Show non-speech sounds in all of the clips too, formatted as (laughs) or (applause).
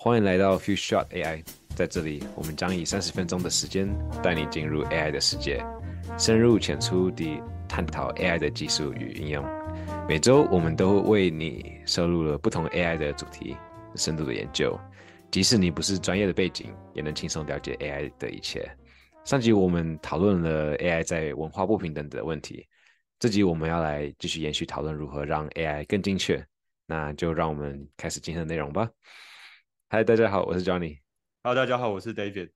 欢迎来到 Few Shot AI，在这里，我们将以三十分钟的时间带你进入 AI 的世界，深入浅出地探讨 AI 的技术与应用。每周，我们都为你收录了不同 AI 的主题，深度的研究。即使你不是专业的背景，也能轻松了解 AI 的一切。上集我们讨论了 AI 在文化不平等的问题，这集我们要来继续延续讨论如何让 AI 更精确。那就让我们开始今天的内容吧。嗨，大家好，我是 Johnny。Hello，大家好，我是 David。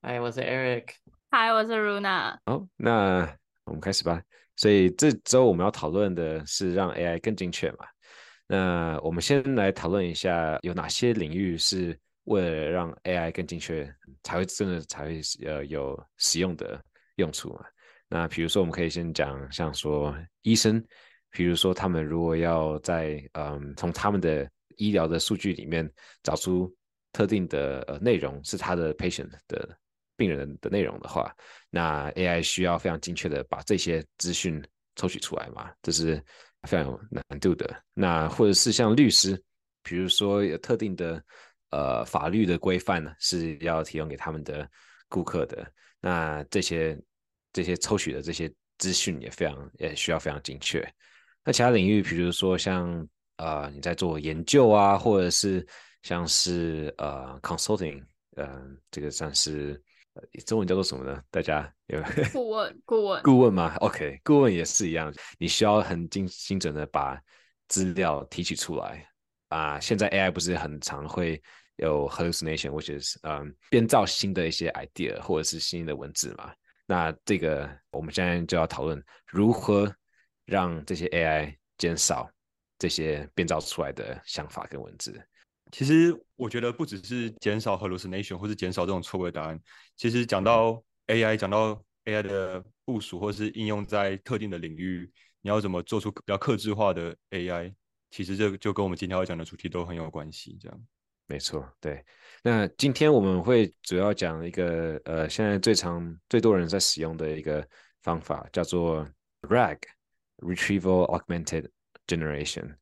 嗨，我是 Eric。嗨，我是 Runa。好，那我们开始吧。所以这周我们要讨论的是让 AI 更精确嘛？那我们先来讨论一下有哪些领域是为了让 AI 更精确才会真的才会呃有实用的用处嘛？那比如说我们可以先讲像说医生，比如说他们如果要在嗯从他们的医疗的数据里面找出特定的呃内容是他的 patient 的病人的内容的话，那 AI 需要非常精确的把这些资讯抽取出来嘛，这是非常有难度的。那或者是像律师，比如说有特定的呃法律的规范呢，是要提供给他们的顾客的，那这些这些抽取的这些资讯也非常也需要非常精确。那其他领域，比如说像呃，你在做研究啊，或者是像是呃 consulting，嗯，这个算是中文叫做什么呢？大家有顾 (laughs) 问，顾问，顾问吗？OK，顾问也是一样，你需要很精精准的把资料提取出来啊。现在 AI 不是很常会有 hallucination，或者是嗯编造新的一些 idea 或者是新的文字嘛？那这个我们现在就要讨论如何让这些 AI 减少。这些编造出来的想法跟文字，其实我觉得不只是减少 hallucination 或是减少这种错误的答案。其实讲到 AI，讲到 AI 的部署或是应用在特定的领域，你要怎么做出比较克制化的 AI？其实这就跟我们今天要讲的主题都很有关系。这样，没错，对。那今天我们会主要讲一个呃，现在最常最多人在使用的一个方法，叫做 RAG（Retrieval Augmented）。Generation，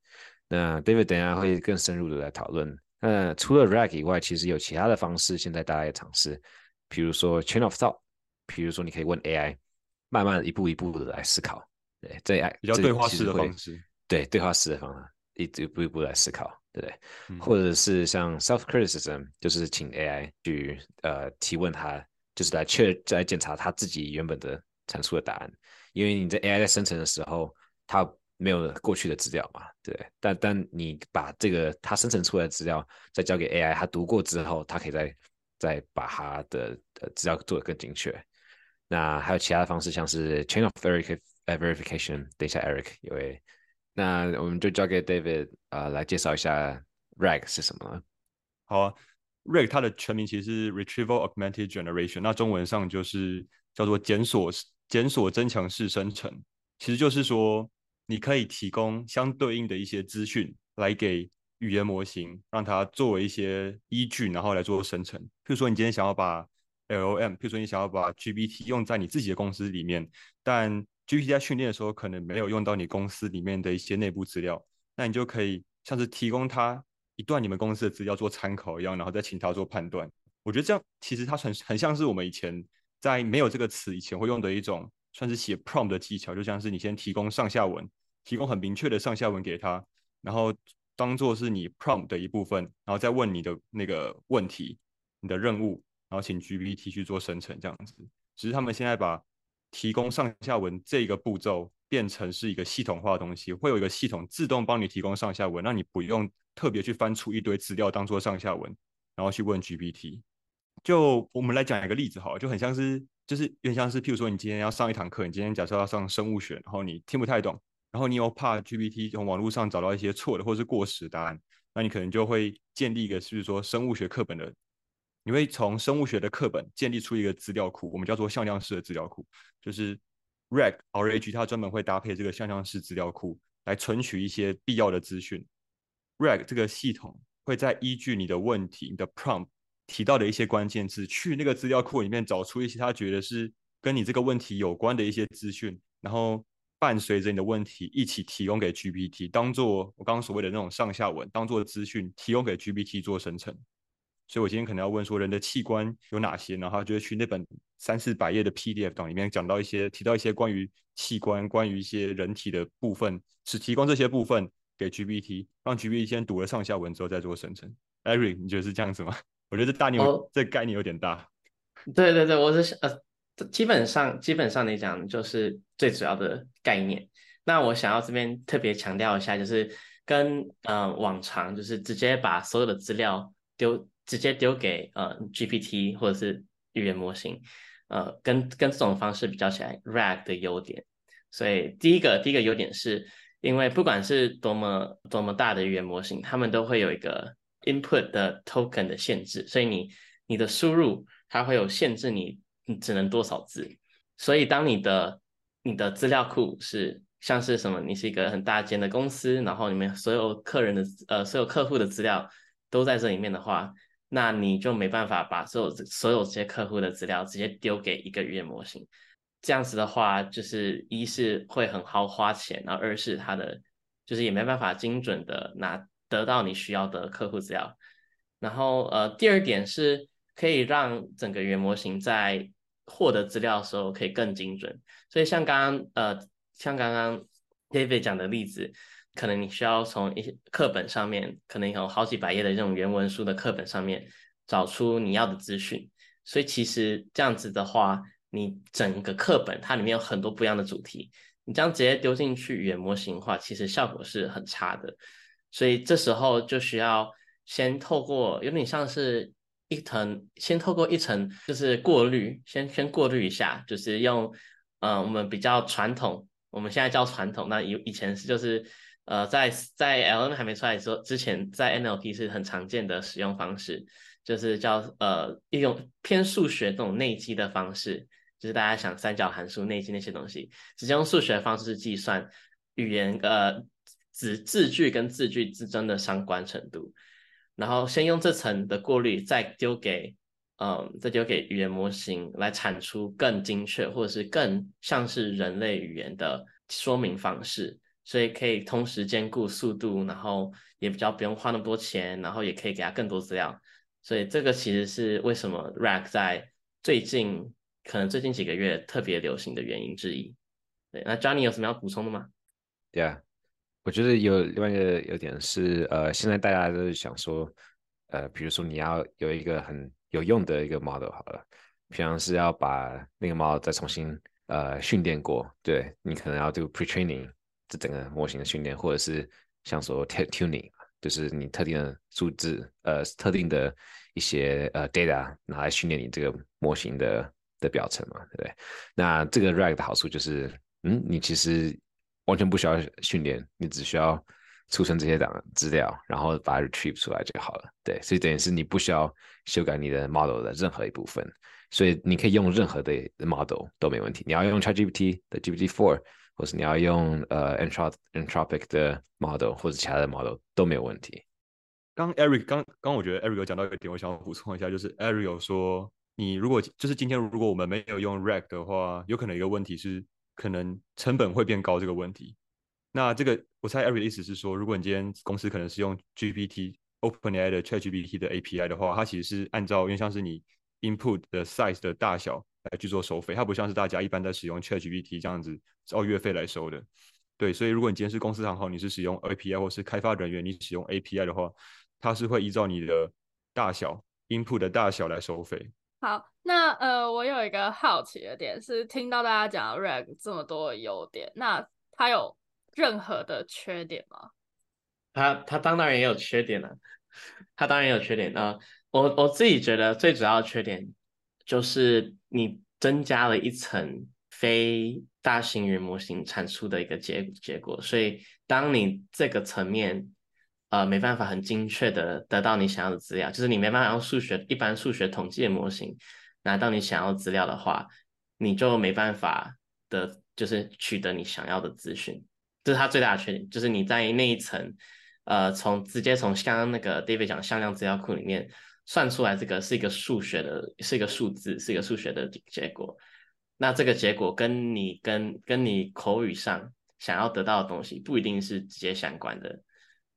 那 David 等下会更深入的来讨论。那除了 RAG 以外，其实有其他的方式，现在大家也尝试，比如说 Chain of Thought，比如说你可以问 AI，慢慢一步一步的来思考，对，这比较对话式的方式，对，对话式的方法，一一步一步来思考，对不对？或者是像 Self Criticism，就是请 AI 去呃提问他，就是来确来检查他自己原本的阐述的答案，因为你在 AI 在生成的时候，它没有过去的资料嘛？对，但但你把这个它生成出来的资料再交给 AI，它读过之后，它可以再再把它的呃资料做得更精确。那还有其他的方式，像是 chain of verification。等一下，Eric 有位，那我们就交给 David 啊来介绍一下 RAG 是什么。好啊，RAG 它的全名其实是 Retrieval Augmented Generation，那中文上就是叫做检索检索增强式生成，其实就是说。你可以提供相对应的一些资讯来给语言模型，让它作为一些依据，然后来做生成。譬如说，你今天想要把 L O M，譬如说你想要把 G B T 用在你自己的公司里面，但 GPT 在训练的时候可能没有用到你公司里面的一些内部资料，那你就可以像是提供它一段你们公司的资料做参考一样，然后再请它做判断。我觉得这样其实它很很像是我们以前在没有这个词以前会用的一种算是写 prompt 的技巧，就像是你先提供上下文。提供很明确的上下文给他，然后当做是你 prompt 的一部分，然后再问你的那个问题、你的任务，然后请 GPT 去做生成这样子。只是他们现在把提供上下文这个步骤变成是一个系统化的东西，会有一个系统自动帮你提供上下文，让你不用特别去翻出一堆资料当做上下文，然后去问 GPT。就我们来讲一个例子好，就很像是，就是有点像是，譬如说你今天要上一堂课，你今天假设要上生物学，然后你听不太懂。然后你又怕 GPT 从网络上找到一些错的或是过时答案，那你可能就会建立一个，是不是说生物学课本的？你会从生物学的课本建立出一个资料库，我们叫做向量式的资料库，就是 RAG RAG 它专门会搭配这个向量式资料库来存取一些必要的资讯。RAG 这个系统会在依据你的问题、你的 prompt 提到的一些关键字，去那个资料库里面找出一些他觉得是跟你这个问题有关的一些资讯，然后。伴随着你的问题一起提供给 GPT，当做我刚刚所谓的那种上下文，当做资讯提供给 GPT 做生成。所以我今天可能要问说人的器官有哪些，然后就会去那本三四百页的 PDF 档里面讲到一些提到一些关于器官、关于一些人体的部分，只提供这些部分给 GPT，让 GPT 先读了上下文之后再做生成。Eric，你觉得是这样子吗？(laughs) 我觉得这大牛、哦这概念有点大。对对对，我是想呃，基本上基本上来讲就是最主要的概念。那我想要这边特别强调一下，就是跟呃往常就是直接把所有的资料丢直接丢给呃 GPT 或者是语言模型，呃跟跟这种方式比较起来，RAG 的优点。所以第一个第一个优点是，因为不管是多么多么大的语言模型，他们都会有一个 input 的 token 的限制，所以你你的输入它会有限制你，你只能多少字。所以当你的你的资料库是像是什么，你是一个很大间的公司，然后里面所有客人的呃所有客户的资料都在这里面的话，那你就没办法把所有所有这些客户的资料直接丢给一个语言模型。这样子的话，就是一是会很好花钱，然后二是它的就是也没办法精准的拿得到你需要的客户资料。然后呃，第二点是可以让整个语言模型在获得资料的时候可以更精准。所以像刚刚呃，像刚刚 David 讲的例子，可能你需要从一些课本上面，可能有好几百页的这种原文书的课本上面找出你要的资讯。所以其实这样子的话，你整个课本它里面有很多不一样的主题，你这样直接丢进去语言模型化，其实效果是很差的。所以这时候就需要先透过有点像是一层，先透过一层就是过滤，先先过滤一下，就是用呃我们比较传统，我们现在叫传统，那以以前是就是呃在在 LM 还没出来的时候之前，在 NLP 是很常见的使用方式，就是叫呃一种偏数学这种内积的方式，就是大家想三角函数、内积那些东西，直接用数学方式计算语言呃。字字句跟字句之间的相关程度，然后先用这层的过滤，再丢给嗯，再丢给语言模型来产出更精确或者是更像是人类语言的说明方式，所以可以同时兼顾速度，然后也比较不用花那么多钱，然后也可以给他更多资料，所以这个其实是为什么 RAG 在最近可能最近几个月特别流行的原因之一。对，那 Johnny 有什么要补充的吗？对啊。我觉得有另外一个有点是，呃，现在大家都是想说，呃，比如说你要有一个很有用的一个 model 好了，平常是要把那个 model 再重新呃训练过，对你可能要 do pre-training 这整个模型的训练，或者是像说 tuning，就是你特定的数字，呃，特定的一些呃 data 拿来训练你这个模型的的表层嘛，对不对？那这个 RAG 的好处就是，嗯，你其实完全不需要训练，你只需要储存这些档资料，然后把它 retrieve 出来就好了。对，所以等于是你不需要修改你的 model 的任何一部分，所以你可以用任何的 model 都没问题。你要用 ChatGPT 的 GPT-4，或是你要用呃 Entrop Entropic 的 model 或者其他的 model 都没有问题。刚 Eric 刚刚我觉得 Eric 有讲到一个点，我想补充一下，就是 Eric 有说，你如果就是今天如果我们没有用 RAG 的话，有可能一个问题是。可能成本会变高这个问题，那这个我猜 Eric 的意思是说，如果你今天公司可能是用 GPT OpenAI 的 ChatGPT 的 API 的话，它其实是按照因为像是你 input 的 size 的大小来去做收费，它不像是大家一般在使用 ChatGPT 这样子照月费来收的。对，所以如果你今天是公司行号，你是使用 API 或是开发人员，你使用 API 的话，它是会依照你的大小 input 的大小来收费。好，那呃，我有一个好奇的点是，听到大家讲 RAG 这么多的优点，那它有任何的缺点吗？它它当然也有缺点了，它当然有缺点啊。我我自己觉得最主要的缺点就是你增加了一层非大型语言模型产出的一个结结果，所以当你这个层面。呃，没办法很精确的得到你想要的资料，就是你没办法用数学一般数学统计的模型拿到你想要资料的话，你就没办法的，就是取得你想要的资讯。这是它最大的缺点，就是你在那一层，呃，从直接从刚刚那个 David 讲向量资料库里面算出来，这个是一个数学的，是一个数字，是一个数学的结果。那这个结果跟你跟跟你口语上想要得到的东西不一定是直接相关的。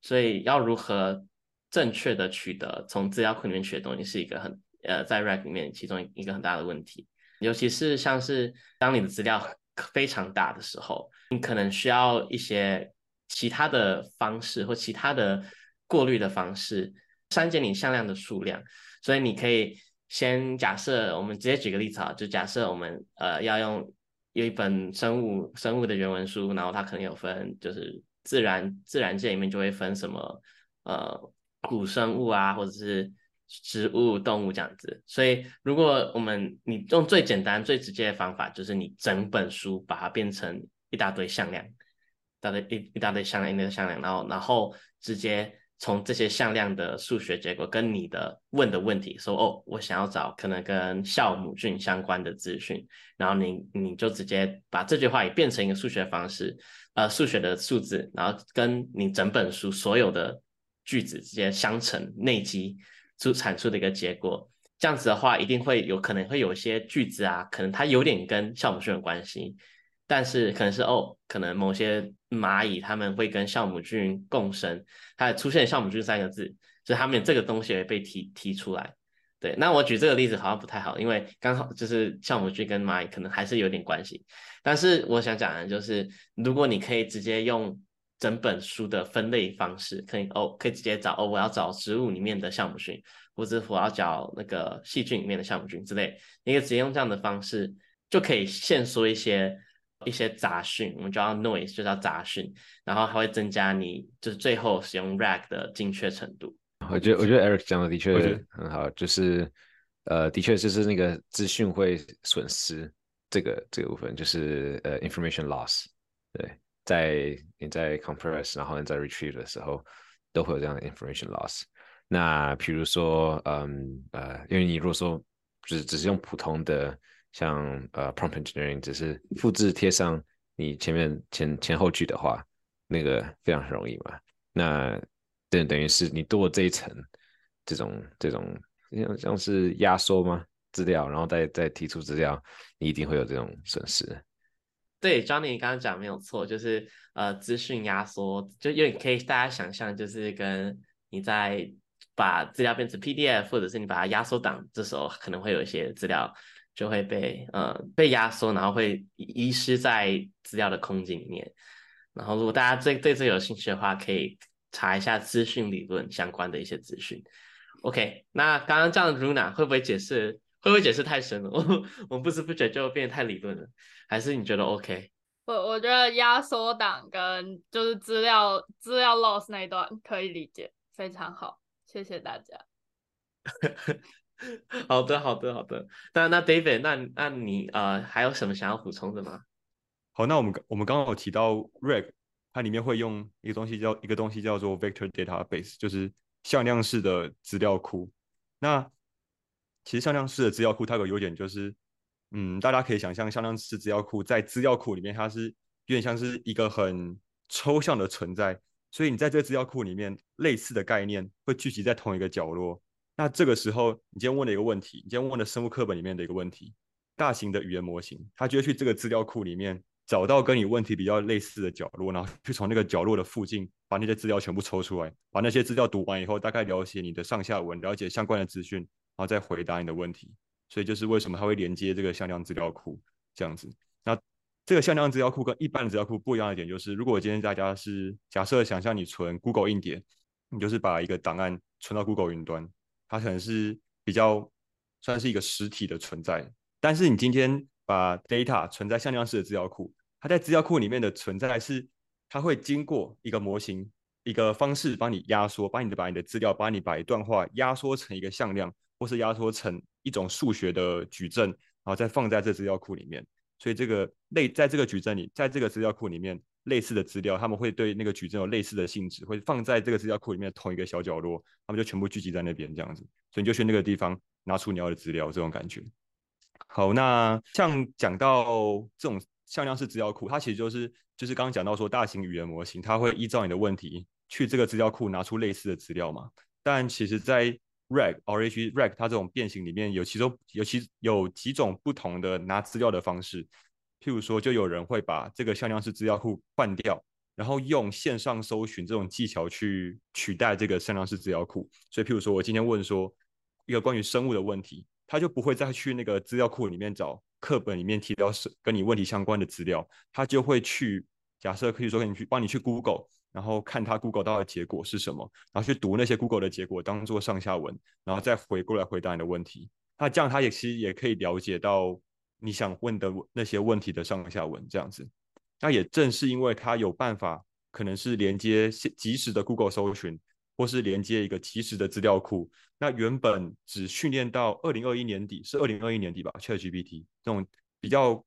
所以要如何正确的取得从资料库里面取的东西是一个很呃在 RAG 里面其中一个很大的问题，尤其是像是当你的资料非常大的时候，你可能需要一些其他的方式或其他的过滤的方式删减你向量的数量，所以你可以先假设我们直接举个例子啊，就假设我们呃要用有一本生物生物的原文书，然后它可能有分就是自然自然界里面就会分什么呃。古生物啊，或者是植物、动物这样子，所以如果我们你用最简单、最直接的方法，就是你整本书把它变成一大堆向量，一大堆一一大堆向量、一堆向量，然后然后直接从这些向量的数学结果跟你的问的问题说，哦，我想要找可能跟酵母菌相关的资讯，然后你你就直接把这句话也变成一个数学方式，呃，数学的数字，然后跟你整本书所有的。句子之间相乘内积出产出的一个结果，这样子的话，一定会有可能会有一些句子啊，可能它有点跟酵母菌有关系，但是可能是哦，可能某些蚂蚁它们会跟酵母菌共生，它出现酵母菌三个字，就它们这个东西也被提提出来。对，那我举这个例子好像不太好，因为刚好就是酵母菌跟蚂蚁可能还是有点关系，但是我想讲的就是，如果你可以直接用。整本书的分类方式可以哦，可以直接找哦，我要找植物里面的酵母菌，或者我要找那个细菌里面的酵母菌之类，你可以直接用这样的方式，就可以限缩一些一些杂讯，我们叫 noise，就叫杂讯，然后还会增加你就是最后使用 rag 的精确程度。我觉得我觉得 Eric 讲的的确很好，就是呃，的确就是那个资讯会损失这个这个部分，就是呃 information loss，对。在你在 compress，然后你在 retrieve 的时候，都会有这样的 information loss。那比如说，嗯呃，因为你如果说只只是用普通的像呃 prompt engineering，只是复制贴上你前面前前后句的话，那个非常容易嘛。那等等于是你多了这一层这种这种像像是压缩吗资料，然后再再提出资料，你一定会有这种损失。对，Johnny 刚刚讲没有错，就是呃资讯压缩，就有点可以大家想象，就是跟你在把资料变成 PDF，或者是你把它压缩档，这时候可能会有一些资料就会被呃被压缩，然后会遗失在资料的空间里面。然后如果大家对对这有兴趣的话，可以查一下资讯理论相关的一些资讯。OK，那刚刚这样 Runa 会不会解释？会不会解释太深了？(laughs) 我我不知不觉就变得太理论了，还是你觉得 OK？我我觉得压缩档跟就是资料资料 loss 那一段可以理解，非常好，谢谢大家。(laughs) 好的，好的，好的。那那 David，那那你呃还有什么想要补充的吗？好，那我们我们刚刚有提到 Reg，它里面会用一个东西叫一个东西叫做 Vector Database，就是向量式的资料库。那其实向量式的资料库它有个优点就是，嗯，大家可以想象向量式资料库在资料库里面，它是有点像是一个很抽象的存在，所以你在这个资料库里面，类似的概念会聚集在同一个角落。那这个时候，你今天问了一个问题，你今天问的生物课本里面的一个问题，大型的语言模型，它就会去这个资料库里面找到跟你问题比较类似的角落，然后去从那个角落的附近把那些资料全部抽出来，把那些资料读完以后，大概了解你的上下文，了解相关的资讯。然后再回答你的问题，所以就是为什么它会连接这个向量资料库这样子。那这个向量资料库跟一般的资料库不一样的点就是，如果今天大家是假设想象你存 Google 硬碟，你就是把一个档案存到 Google 云端，它可能是比较算是一个实体的存在。但是你今天把 data 存在向量式的资料库，它在资料库里面的存在是它会经过一个模型一个方式帮你压缩，帮你的把你的资料，把你把一段话压缩成一个向量。或是压缩成一种数学的矩阵，然后再放在这资料库里面。所以这个类在这个矩阵里，在这个资料库里面，类似的资料，他们会对那个矩阵有类似的性质，会放在这个资料库里面同一个小角落，他们就全部聚集在那边这样子。所以你就去那个地方拿出你要的资料，这种感觉。好，那像讲到这种向量式资料库，它其实就是就是刚刚讲到说大型语言模型，它会依照你的问题去这个资料库拿出类似的资料嘛。但其实，在 Rag or H Rag，它这种变形里面有其中有其有几种不同的拿资料的方式。譬如说，就有人会把这个向量式资料库换掉，然后用线上搜寻这种技巧去取代这个向量式资料库。所以，譬如说我今天问说一个关于生物的问题，他就不会再去那个资料库里面找课本里面提到是跟你问题相关的资料，他就会去假设可以说你去帮你去 Google，然后看他 Google 到的结果是什么，然后去读那些 Google 的结果当做上下文，然后再回过来回答你的问题。那这样他也其实也可以了解到你想问的那些问题的上下文这样子。那也正是因为他有办法，可能是连接即时的 Google 搜寻，或是连接一个即时的资料库。那原本只训练到二零二一年底，是二零二一年底吧？ChatGPT 这种比较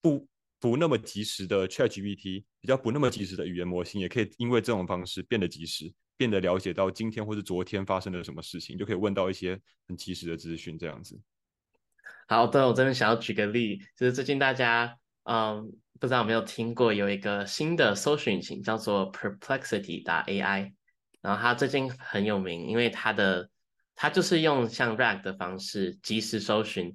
不不那么及时的 ChatGPT，比较不那么及时的语言模型，也可以因为这种方式变得及时，变得了解到今天或是昨天发生了什么事情，就可以问到一些很及时的资讯。这样子。好的，我这边想要举个例，就是最近大家嗯。不知道有没有听过有一个新的搜索引擎叫做 Perplexity 打 AI，然后他最近很有名，因为他的他就是用像 RAG 的方式及时搜寻，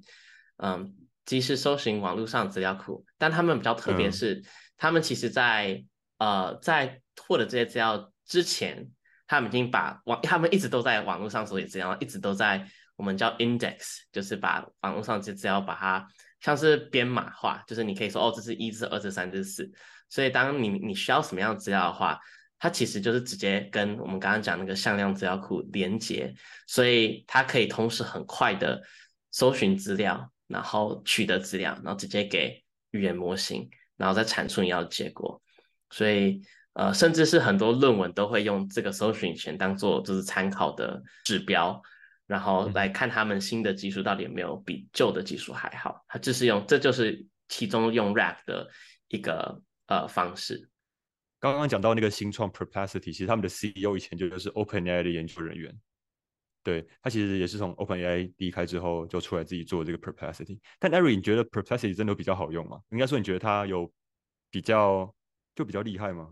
嗯，及时搜寻网络上资料库。但他们比较特别是，他们其实在呃在获得这些资料之前，他们已经把网他们一直都在网络上搜集资料，一直都在我们叫 index，就是把网络上这些资料把它。像是编码化，就是你可以说哦，这是一，这是二，这是三，这是四。所以当你你需要什么样的资料的话，它其实就是直接跟我们刚刚讲那个向量资料库连接，所以它可以同时很快的搜寻资料，然后取得资料，然后直接给语言模型，然后再产出你要的结果。所以呃，甚至是很多论文都会用这个搜寻权当做就是参考的指标。然后来看他们新的技术到底有没有比旧的技术还好，它就是用，这就是其中用 RAG 的一个呃方式。刚刚讲到那个新创 Perplexity，其实他们的 CEO 以前就是 OpenAI 的研究人员，对他其实也是从 OpenAI 离开之后就出来自己做这个 Perplexity。但 Eric，你觉得 Perplexity 真的比较好用吗？应该说你觉得它有比较就比较厉害吗？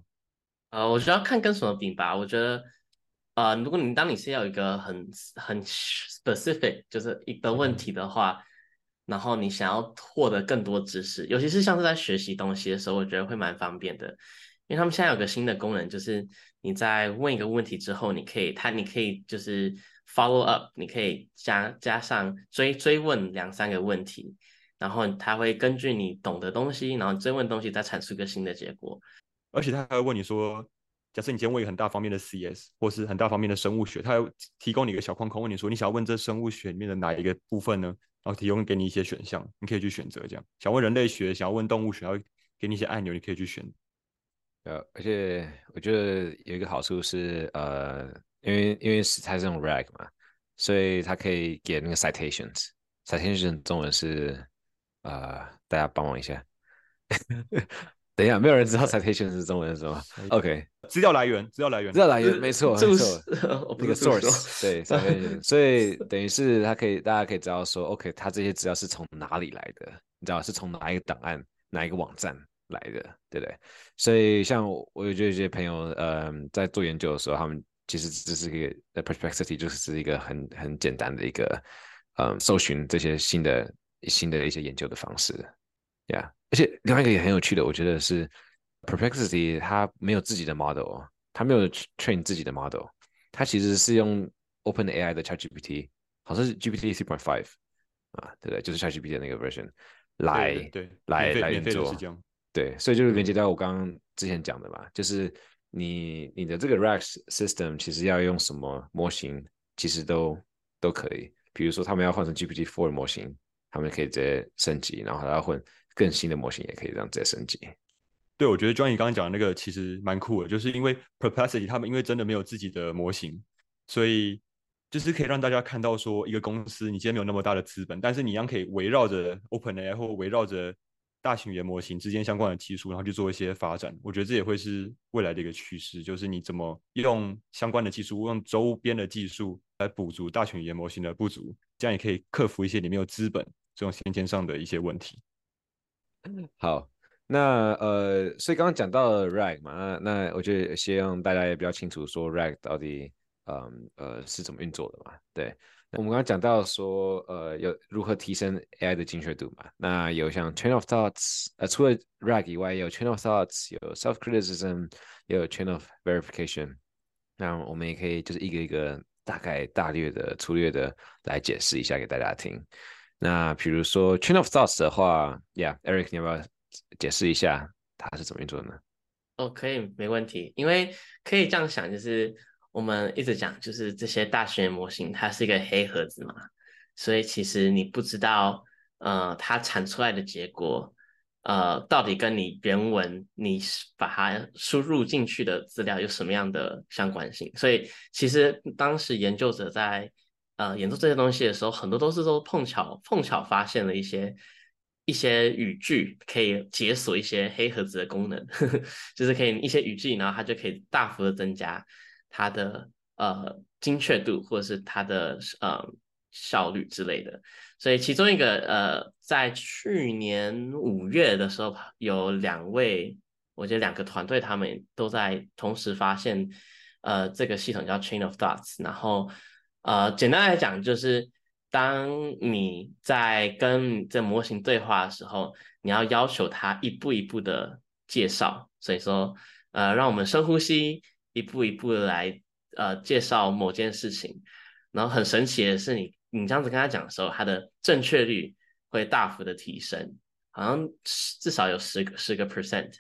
呃，我觉得要看跟什么比吧，我觉得。呃，如果你当你是要一个很很 specific 就是一个问题的话，然后你想要获得更多知识，尤其是像是在学习东西的时候，我觉得会蛮方便的。因为他们现在有个新的功能，就是你在问一个问题之后，你可以它你可以就是 follow up，你可以加加上追追问两三个问题，然后它会根据你懂的东西，然后追问东西再产出一个新的结果。而且他还会问你说。假设你今天问一个很大方面的 CS，或是很大方面的生物学，它提供你一个小框框，问你说你想要问这生物学里面的哪一个部分呢？然后提供给你一些选项，你可以去选择。这样想问人类学，想要问动物学，要给你一些按钮，你可以去选。呃，而且我觉得有一个好处是，呃，因为因为是它是用 RAG 嘛，所以它可以给那个 citations。citation 中文是，呃，大家帮忙一下。(laughs) 等一下，没有人知道 citation 是中文是什么？OK，资料来源，资料来源，资料来源，没错，没错，(laughs) 那个 source，对，(laughs) citation，所以等于是它可以，大家可以知道说，OK，它这些资料是从哪里来的？你知道是从哪一个档案、哪一个网站来的，对不对？所以像我有这些朋友，呃，在做研究的时候，他们其实只是一个 perplexity，就是一个很很简单的一个，嗯，搜寻这些新的新的一些研究的方式，Yeah。而且另外一个也很有趣的，我觉得是 Perplexity，它没有自己的 model，它没有 train 自己的 model，它其实是用 OpenAI 的 ChatGPT，好像是 GPT 3.5啊，对不对？就是 ChatGPT 的那个 version 来对来来运作，对，所以就是连接到我刚刚之前讲的嘛，就是你你的这个 RAG system 其实要用什么模型，其实都都可以。比如说他们要换成 GPT 4的模型，他们可以直接升级，然后还要换。更新的模型也可以这样直接升级。对，我觉得庄毅刚刚讲的那个其实蛮酷的，就是因为 Perplexity 他们因为真的没有自己的模型，所以就是可以让大家看到说，一个公司你今天没有那么大的资本，但是你一样可以围绕着 OpenAI 或围绕着大型语言模型之间相关的技术，然后去做一些发展。我觉得这也会是未来的一个趋势，就是你怎么用相关的技术，用周边的技术来补足大型语言模型的不足，这样也可以克服一些你没有资本这种先天上的一些问题。(laughs) 好，那呃，所以刚刚讲到了 RAG 嘛，那那我觉得希望大家也比较清楚说 RAG 到底嗯呃是怎么运作的嘛。对，我们刚刚讲到说，呃，有如何提升 AI 的精确度嘛？那有像 Chain of Thoughts，呃，除了 RAG 以外，有 Chain of Thoughts，有 Self Criticism，也有 Chain of Verification。那我们也可以就是一个一个大概大略的、粗略的来解释一下给大家听。那比如说 Chain of Thoughts 的话，Yeah，Eric，你要不要解释一下它是怎么运作的呢？哦，可以，没问题。因为可以这样想，就是我们一直讲，就是这些大型模型，它是一个黑盒子嘛，所以其实你不知道，呃，它产出来的结果，呃，到底跟你原文你把它输入进去的资料有什么样的相关性。所以其实当时研究者在呃研究这些东西的时候，很多都是都碰巧碰巧发现了一些。一些语句可以解锁一些黑盒子的功能，(laughs) 就是可以一些语句，然后它就可以大幅的增加它的呃精确度或者是它的呃效率之类的。所以其中一个呃，在去年五月的时候，有两位，我觉得两个团队他们都在同时发现呃这个系统叫 Chain of Thoughts，然后呃简单来讲就是。当你在跟这模型对话的时候，你要要求它一步一步的介绍。所以说，呃，让我们深呼吸，一步一步的来呃介绍某件事情。然后很神奇的是，你你这样子跟他讲的时候，他的正确率会大幅的提升，好像至少有十个十个 percent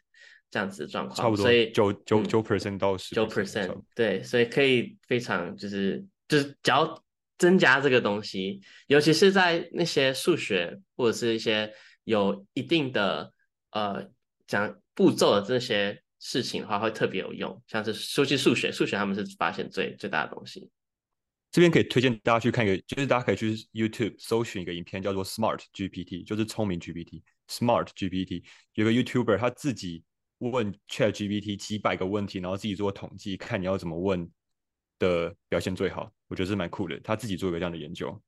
这样子的状况。差不多，所以九九九 percent 到十九 percent，对，所以可以非常就是就是只要。增加这个东西，尤其是在那些数学或者是一些有一定的呃讲步骤的这些事情的话，会特别有用。像是说起数学，数学他们是发现最最大的东西。这边可以推荐大家去看一个，就是大家可以去 YouTube 搜寻一个影片，叫做 Smart GPT，就是聪明 GPT。Smart GPT 有个 YouTuber 他自己问 Chat GPT 几百个问题，然后自己做统计，看你要怎么问。的表现最好，我觉得是蛮酷的。他自己做一个这样的研究，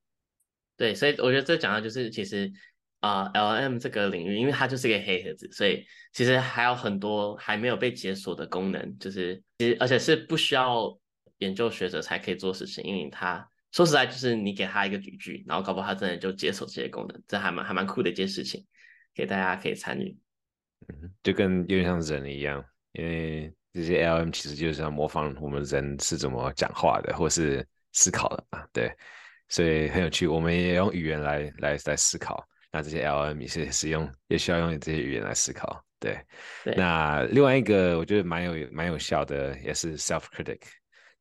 对，所以我觉得这讲的就是其实啊，L M 这个领域，因为它就是一个黑盒子，所以其实还有很多还没有被解锁的功能，就是其实而且是不需要研究学者才可以做事情，因为他说实在就是你给他一个语句，然后搞不好他真的就解锁这些功能，这还蛮还蛮酷的一件事情，给大家可以参与。嗯，就跟有点像人一样，因为。这些 L M 其实就是要模仿我们人是怎么讲话的，或是思考的啊，对，所以很有趣。我们也用语言来来来思考，那这些 L M 也是使用，也需要用这些语言来思考，对。那另外一个我觉得蛮有蛮有效的，也是 Self Critic。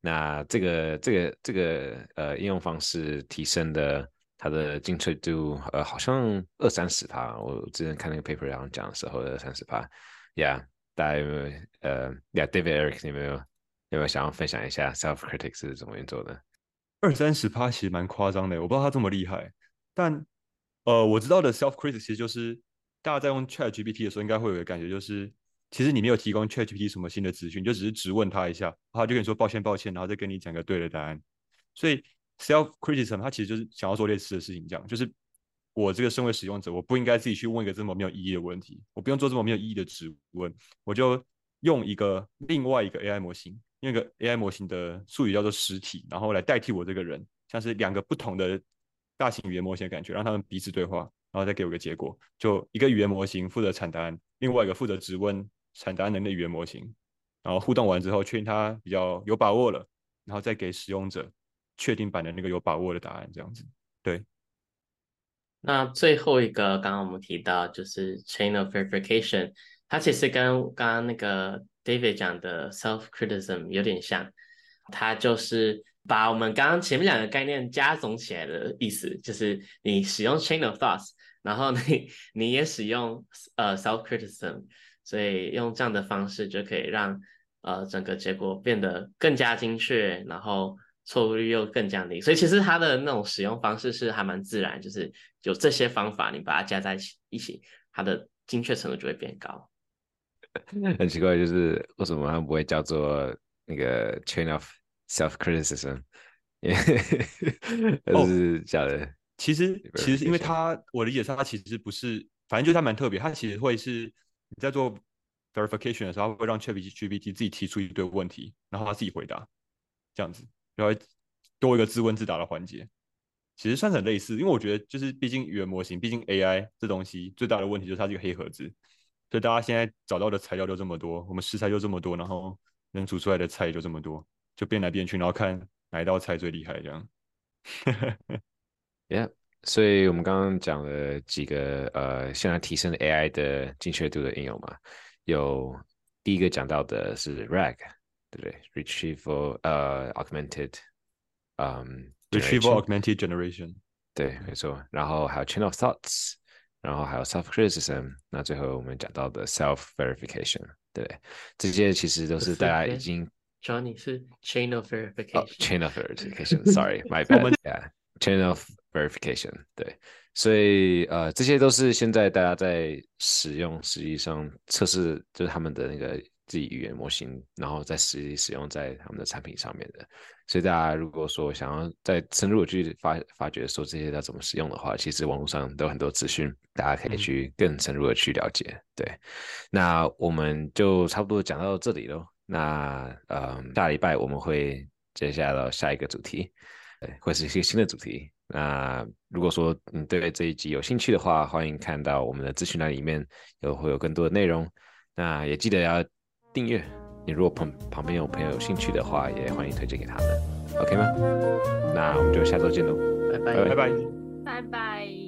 那这个这个这个呃应用方式提升的它的精确度，呃，好像二三十趴。我之前看那个 paper 然后讲的时候，二三十趴，Yeah。大家有没有呃，Yeah，David Eric，你有没有有没有想要分享一下 Self Critic 是怎么运作的？二三十趴其实蛮夸张的，我不知道他这么厉害。但呃，我知道的 Self Critic 其实就是大家在用 Chat GPT 的时候，应该会有一个感觉，就是其实你没有提供 Chat GPT 什么新的资讯，就只是直问他一下，他就跟你说抱歉抱歉，然后再跟你讲个对的答案。所以 Self Criticism 它其实就是想要做类似的事情，这样就是。我这个身为使用者，我不应该自己去问一个这么没有意义的问题。我不用做这么没有意义的质问，我就用一个另外一个 AI 模型，用一个 AI 模型的术语叫做实体，然后来代替我这个人，像是两个不同的大型语言模型的感觉，让他们彼此对话，然后再给我个结果。就一个语言模型负责产答案，另外一个负责质问产答案能力语言模型，然后互动完之后确定它比较有把握了，然后再给使用者确定版的那个有把握的答案，这样子，对。那最后一个，刚刚我们提到就是 chain of verification，它其实跟刚刚那个 David 讲的 self criticism 有点像，它就是把我们刚刚前面两个概念加总起来的意思，就是你使用 chain of thoughts，然后你 (laughs) 你也使用呃 self criticism，所以用这样的方式就可以让呃整个结果变得更加精确，然后。错误率又更降低，所以其实它的那种使用方式是还蛮自然，就是有这些方法，你把它加在一起，一起它的精确程度就会变高。(laughs) 很奇怪，就是为什么它不会叫做那个 chain of self criticism？(laughs) 哦，是假的。其实，其实因为它，我理解上它其实不是，反正就是它蛮特别，它其实会是你在做 verification 的时候，会让 ChatGPT 自己提出一堆问题，然后他自己回答，这样子。然后多一个自问自答的环节，其实算是很类似，因为我觉得就是毕竟语言模型，毕竟 AI 这东西最大的问题就是它是一个黑盒子，所以大家现在找到的材料就这么多，我们食材就这么多，然后能煮出来的菜就这么多，就变来变去，然后看哪一道菜最厉害这样。Yeah，所以我们刚刚讲了几个呃，现在提升 AI 的精确度的应用嘛，有第一个讲到的是 RAG，对不对？Retrieval 呃 Augmented，嗯 Retrieval generation Augmented Generation，对，没错。然后还有 Chain of Thoughts，然后还有 Self Criticism，那最后我们讲到的 Self Verification，对不对，这些其实都是是大家已经 Johnny 是 chain of 哦 verification。，chain of verification，sorry，my (laughs) bad，yeah，chain of verification，对，所以呃，这些都是现在大家在使用，实际上测试就是他们的那个自己语言模型，然后在实际使用在他们的产品上面的。所以大家如果说想要再深入的去发发掘说这些要怎么使用的话，其实网络上都有很多资讯，大家可以嗯去更深入的去了解。对，那我们就差不多讲到这里喽。那呃，下礼拜我们会接下来到下一个主题，对，会是一些新的主题。那如果说你对这一集有兴趣的话，欢迎看到我们的资讯栏里面有会有更多的内容。那也记得要订阅。你如果旁旁边有朋友有兴趣的话，也欢迎推荐给他们，OK 吗？那我们就下周见喽。拜拜拜拜。拜拜。